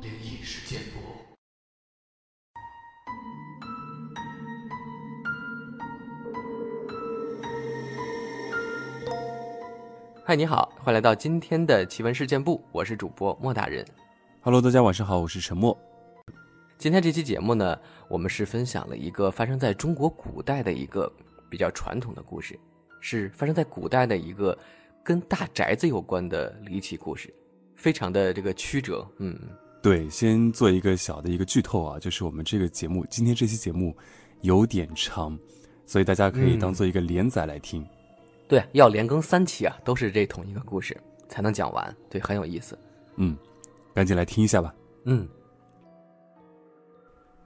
灵异事件簿。嗨，你好，欢迎来到今天的奇闻事件部，我是主播莫大人。Hello，大家晚上好，我是陈默。今天这期节目呢，我们是分享了一个发生在中国古代的一个比较传统的故事，是发生在古代的一个跟大宅子有关的离奇故事，非常的这个曲折。嗯，对，先做一个小的一个剧透啊，就是我们这个节目今天这期节目有点长，所以大家可以当做一个连载来听。对，要连更三期啊，都是这同一个故事才能讲完，对，很有意思。嗯，赶紧来听一下吧。嗯，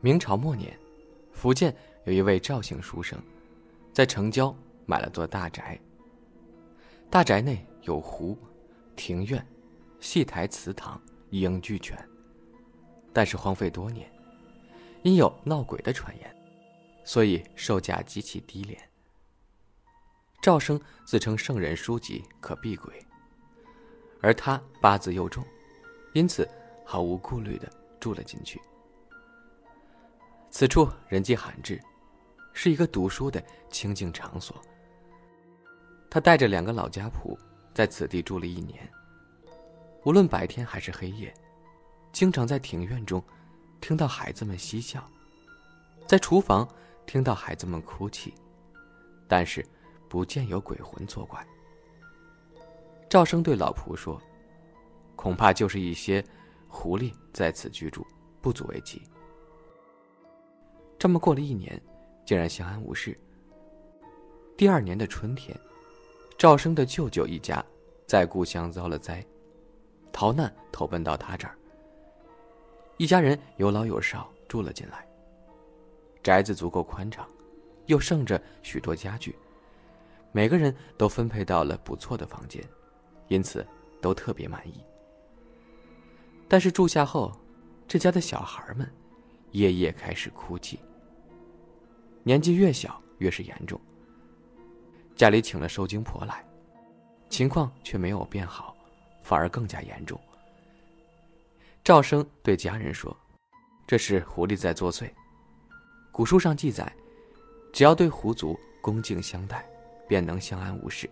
明朝末年，福建有一位赵姓书生，在城郊买了座大宅。大宅内有湖、庭院、戏台、祠堂，一应俱全。但是荒废多年，因有闹鬼的传言，所以售价极其低廉。赵生自称圣人书籍可避鬼，而他八字又重，因此毫无顾虑的住了进去。此处人迹罕至，是一个读书的清静场所。他带着两个老家仆在此地住了一年。无论白天还是黑夜，经常在庭院中听到孩子们嬉笑，在厨房听到孩子们哭泣，但是不见有鬼魂作怪。赵生对老仆说：“恐怕就是一些狐狸在此居住，不足为奇。”这么过了一年，竟然相安无事。第二年的春天，赵生的舅舅一家在故乡遭了灾，逃难投奔到他这儿。一家人有老有少住了进来。宅子足够宽敞，又剩着许多家具，每个人都分配到了不错的房间，因此都特别满意。但是住下后，这家的小孩们夜夜开始哭泣。年纪越小越是严重。家里请了受惊婆来，情况却没有变好，反而更加严重。赵生对家人说：“这是狐狸在作祟。古书上记载，只要对狐族恭敬相待，便能相安无事。”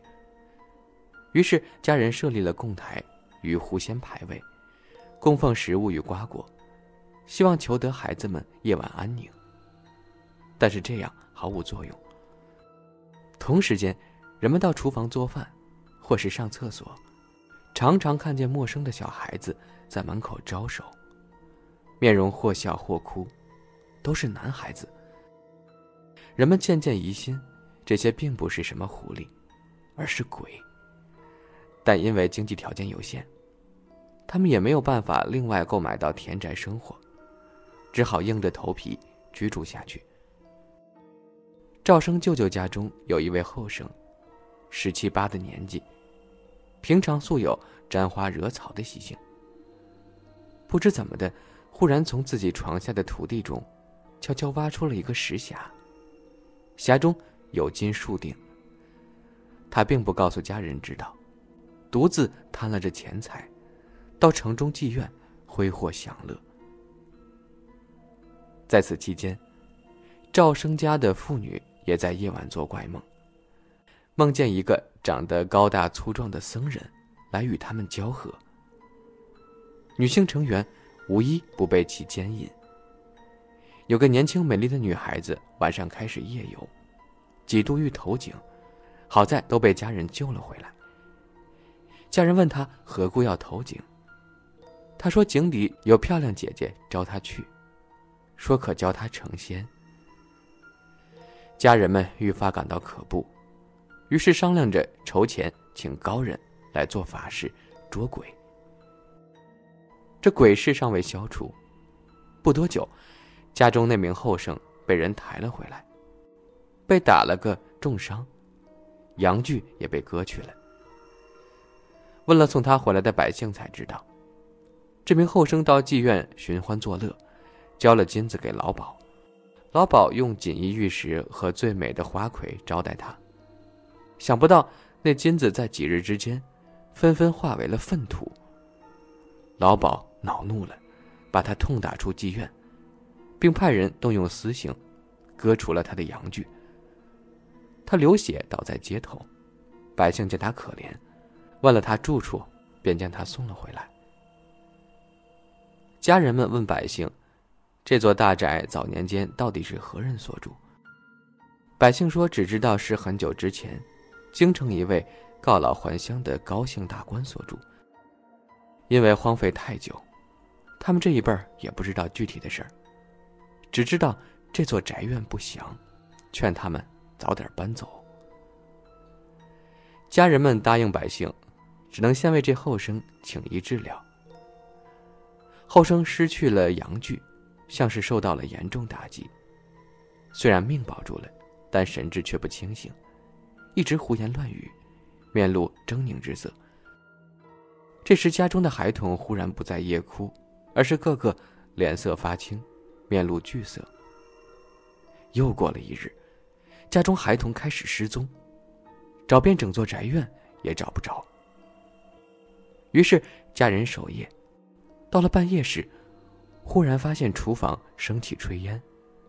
于是家人设立了供台与狐仙牌位，供奉食物与瓜果，希望求得孩子们夜晚安宁。但是这样毫无作用。同时间，人们到厨房做饭，或是上厕所，常常看见陌生的小孩子在门口招手，面容或笑或哭，都是男孩子。人们渐渐疑心，这些并不是什么狐狸，而是鬼。但因为经济条件有限，他们也没有办法另外购买到田宅生活，只好硬着头皮居住下去。赵生舅舅家中有一位后生，十七八的年纪，平常素有沾花惹草的习性。不知怎么的，忽然从自己床下的土地中，悄悄挖出了一个石匣。匣中有金数锭。他并不告诉家人知道，独自贪了这钱财，到城中妓院挥霍享乐。在此期间，赵生家的妇女。也在夜晚做怪梦，梦见一个长得高大粗壮的僧人来与他们交合。女性成员无一不被其奸淫。有个年轻美丽的女孩子晚上开始夜游，几度欲投井，好在都被家人救了回来。家人问她何故要投井，她说井底有漂亮姐姐招她去，说可教她成仙。家人们愈发感到可怖，于是商量着筹钱请高人来做法事捉鬼。这鬼事尚未消除，不多久，家中那名后生被人抬了回来，被打了个重伤，阳具也被割去了。问了送他回来的百姓，才知道，这名后生到妓院寻欢作乐，交了金子给老鸨。老鸨用锦衣玉食和最美的花魁招待他，想不到那金子在几日之间，纷纷化为了粪土。老鸨恼怒了，把他痛打出妓院，并派人动用私刑，割除了他的阳具。他流血倒在街头，百姓见他可怜，问了他住处，便将他送了回来。家人们问百姓：“这座大宅早年间到底是何人所住？”百姓说：“只知道是很久之前，京城一位告老还乡的高姓大官所住。因为荒废太久，他们这一辈儿也不知道具体的事儿，只知道这座宅院不祥，劝他们早点搬走。”家人们答应百姓，只能先为这后生请医治疗。后生失去了阳具，像是受到了严重打击。虽然命保住了，但神志却不清醒，一直胡言乱语，面露狰狞之色。这时，家中的孩童忽然不再夜哭，而是个个脸色发青，面露惧色。又过了一日，家中孩童开始失踪，找遍整座宅院也找不着。于是家人守夜。到了半夜时，忽然发现厨房升起炊烟，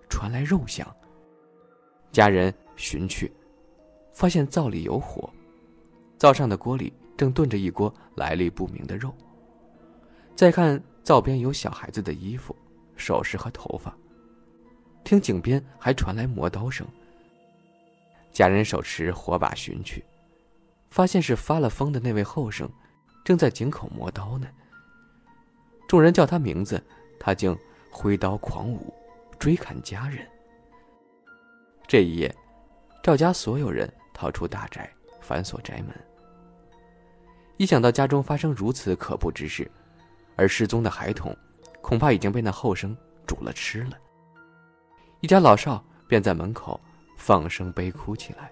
传来肉香。家人寻去，发现灶里有火，灶上的锅里正炖着一锅来历不明的肉。再看灶边有小孩子的衣服、首饰和头发，听井边还传来磨刀声。家人手持火把寻去，发现是发了疯的那位后生，正在井口磨刀呢。众人叫他名字，他竟挥刀狂舞，追砍家人。这一夜，赵家所有人逃出大宅，反锁宅门。一想到家中发生如此可怖之事，而失踪的孩童，恐怕已经被那后生煮了吃了。一家老少便在门口放声悲哭起来。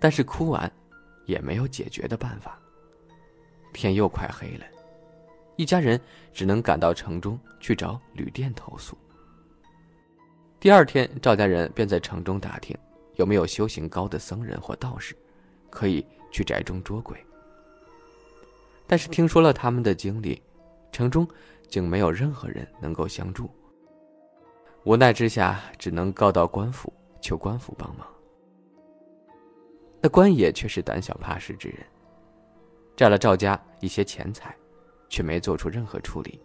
但是哭完，也没有解决的办法。天又快黑了。一家人只能赶到城中去找旅店投宿。第二天，赵家人便在城中打听，有没有修行高的僧人或道士，可以去宅中捉鬼。但是听说了他们的经历，城中竟没有任何人能够相助。无奈之下，只能告到官府，求官府帮忙。那官爷却是胆小怕事之人，占了赵家一些钱财。却没做出任何处理。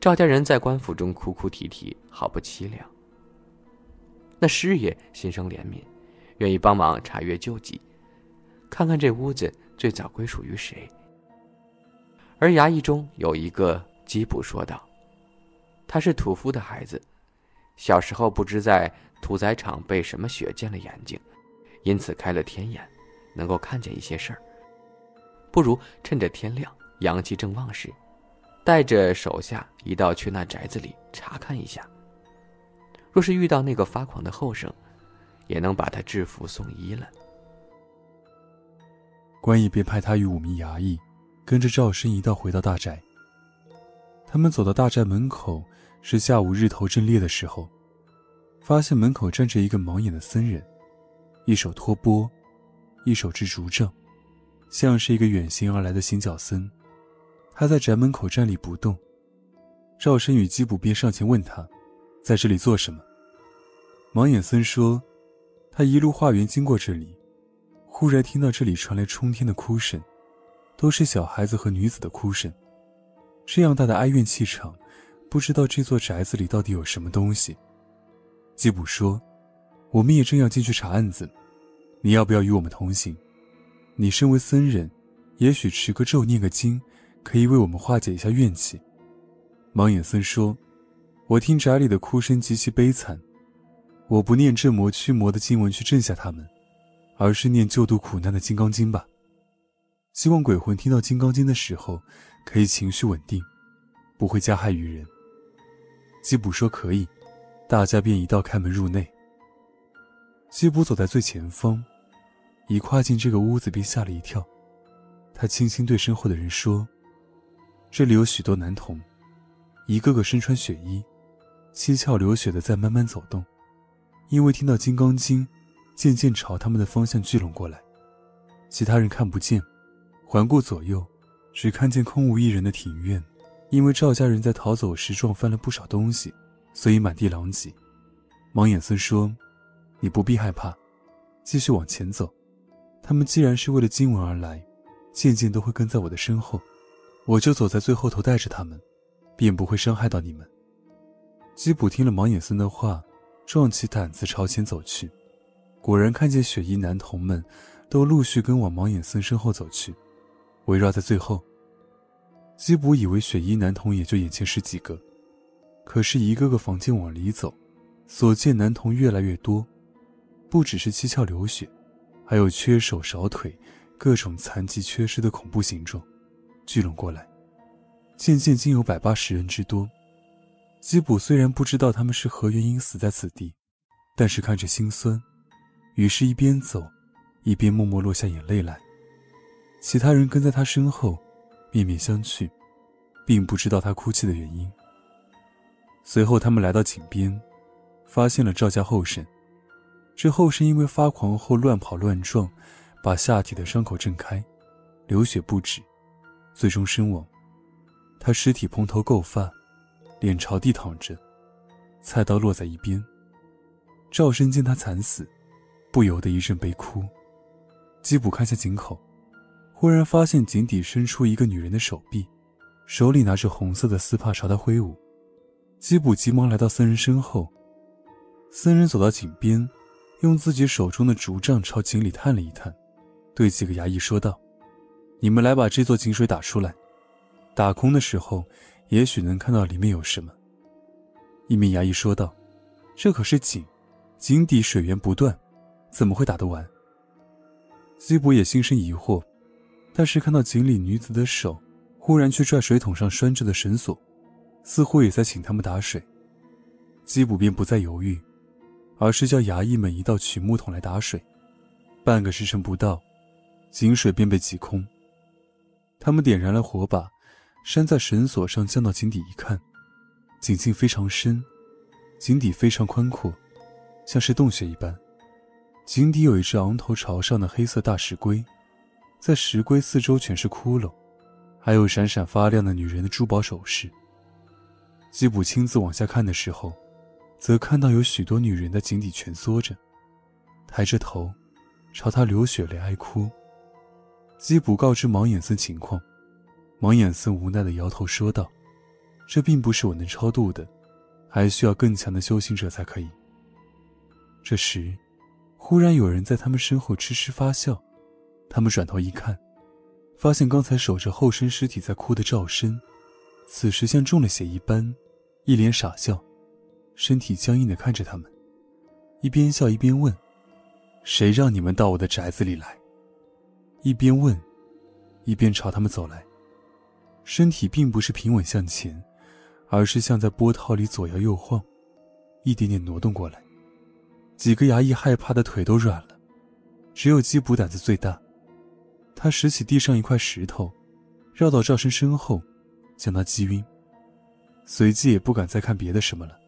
赵家人在官府中哭哭啼啼，好不凄凉。那师爷心生怜悯，愿意帮忙查阅旧籍，看看这屋子最早归属于谁。而衙役中有一个缉捕说道：“他是屠夫的孩子，小时候不知在屠宰场被什么血溅了眼睛，因此开了天眼，能够看见一些事儿。不如趁着天亮。”阳气正旺时，带着手下一道去那宅子里查看一下。若是遇到那个发狂的后生，也能把他制服送医了。关毅便派他与五名衙役，跟着赵生一道回到大宅。他们走到大宅门口，是下午日头正烈的时候，发现门口站着一个盲眼的僧人，一手托钵，一手执竹杖，像是一个远行而来的行脚僧。他在宅门口站立不动。赵生与基卜便上前问他，在这里做什么？盲眼僧说，他一路化缘经过这里，忽然听到这里传来冲天的哭声，都是小孩子和女子的哭声。这样大的哀怨气场，不知道这座宅子里到底有什么东西。吉普说，我们也正要进去查案子，你要不要与我们同行？你身为僧人，也许持个咒念个经。可以为我们化解一下怨气。盲眼僧说：“我听宅里的哭声极其悲惨，我不念镇魔驱魔的经文去镇下他们，而是念救度苦难的金刚经吧。希望鬼魂听到金刚经的时候，可以情绪稳定，不会加害于人。”基普说：“可以。”大家便一道开门入内。基普走在最前方，一跨进这个屋子便吓了一跳，他轻轻对身后的人说。这里有许多男童，一个个身穿血衣，七窍流血的在慢慢走动，因为听到《金刚经》，渐渐朝他们的方向聚拢过来。其他人看不见，环顾左右，只看见空无一人的庭院。因为赵家人在逃走时撞翻了不少东西，所以满地狼藉。盲眼森说：“你不必害怕，继续往前走。他们既然是为了经文而来，渐渐都会跟在我的身后，我就走在最后头带着他们，便不会伤害到你们。”基普听了盲眼森的话，壮起胆子朝前走去，果然看见雪衣男童们都陆续跟往盲眼森身后走去，围绕在最后。基普以为雪衣男童也就眼前十几个，可是一个个房间往里走，所见男童越来越多，不只是七窍流血，还有缺手少腿、各种残疾缺失的恐怖形状，聚拢过来，渐渐竟有百八十人之多。基普虽然不知道他们是何原因死在此地，但是看着心酸，于是一边走，一边默默落下眼泪来。其他人跟在他身后。面面相觑，并不知道他哭泣的原因。随后，他们来到井边，发现了赵家后生。这后生因为发狂后乱跑乱撞，把下体的伤口震开，流血不止，最终身亡。他尸体蓬头垢发，脸朝地躺着，菜刀落在一边。赵生见他惨死，不由得一阵悲哭。吉普看向井口。忽然发现井底伸出一个女人的手臂，手里拿着红色的丝帕朝他挥舞。吉普急忙来到僧人身后。僧人走到井边，用自己手中的竹杖朝井里探了一探，对几个衙役说道：“你们来把这座井水打出来，打空的时候，也许能看到里面有什么。”一名衙役说道：“这可是井，井底水源不断，怎么会打得完？”基普也心生疑惑。但是看到井里女子的手，忽然去拽水桶上拴着的绳索，似乎也在请他们打水。基普便不再犹豫，而是叫衙役们一道取木桶来打水。半个时辰不到，井水便被挤空。他们点燃了火把，拴在绳索上，降到井底一看，井径非常深，井底非常宽阔，像是洞穴一般。井底有一只昂头朝上的黑色大石龟。在石龟四周全是窟窿，还有闪闪发亮的女人的珠宝首饰。吉普亲自往下看的时候，则看到有许多女人在井底蜷缩着，抬着头，朝他流血泪哀哭。基普告知盲眼僧情况，盲眼僧无奈的摇头说道：“这并不是我能超度的，还需要更强的修行者才可以。”这时，忽然有人在他们身后痴痴发笑。他们转头一看，发现刚才守着后生尸体在哭的赵深，此时像中了邪一般，一脸傻笑，身体僵硬的看着他们，一边笑一边问：“谁让你们到我的宅子里来？”一边问，一边朝他们走来，身体并不是平稳向前，而是像在波涛里左摇右晃，一点点挪动过来。几个衙役害怕的腿都软了，只有基普胆子最大。他拾起地上一块石头，绕到赵生身后，将他击晕。随即也不敢再看别的什么了，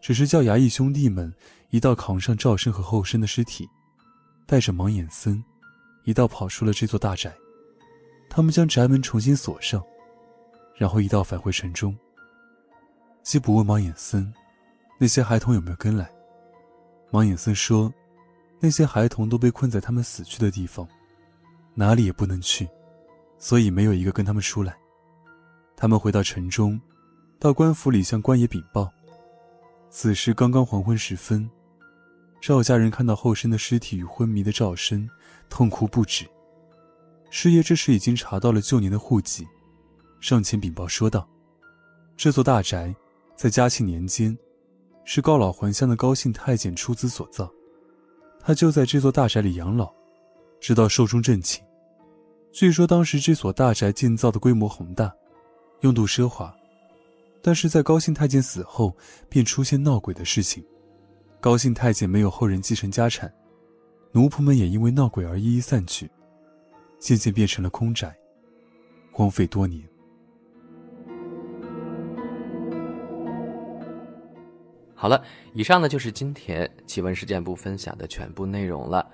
只是叫衙役兄弟们一道扛上赵生和后生的尸体，带着盲眼僧，一道跑出了这座大宅。他们将宅门重新锁上，然后一道返回城中。基普问盲眼僧：“那些孩童有没有跟来？”盲眼僧说：“那些孩童都被困在他们死去的地方。”哪里也不能去，所以没有一个跟他们出来。他们回到城中，到官府里向官爷禀报。此时刚刚黄昏时分，赵家人看到后生的尸体与昏迷的赵生，痛哭不止。师爷这时已经查到了旧年的户籍，上前禀报说道：“这座大宅在嘉庆年间，是高老还乡的高姓太监出资所造，他就在这座大宅里养老。”直到寿终正寝。据说当时这所大宅建造的规模宏大，用度奢华，但是在高兴太监死后，便出现闹鬼的事情。高姓太监没有后人继承家产，奴仆们也因为闹鬼而一一散去，渐渐变成了空宅，荒废多年。好了，以上呢就是今天奇闻事件部分享的全部内容了。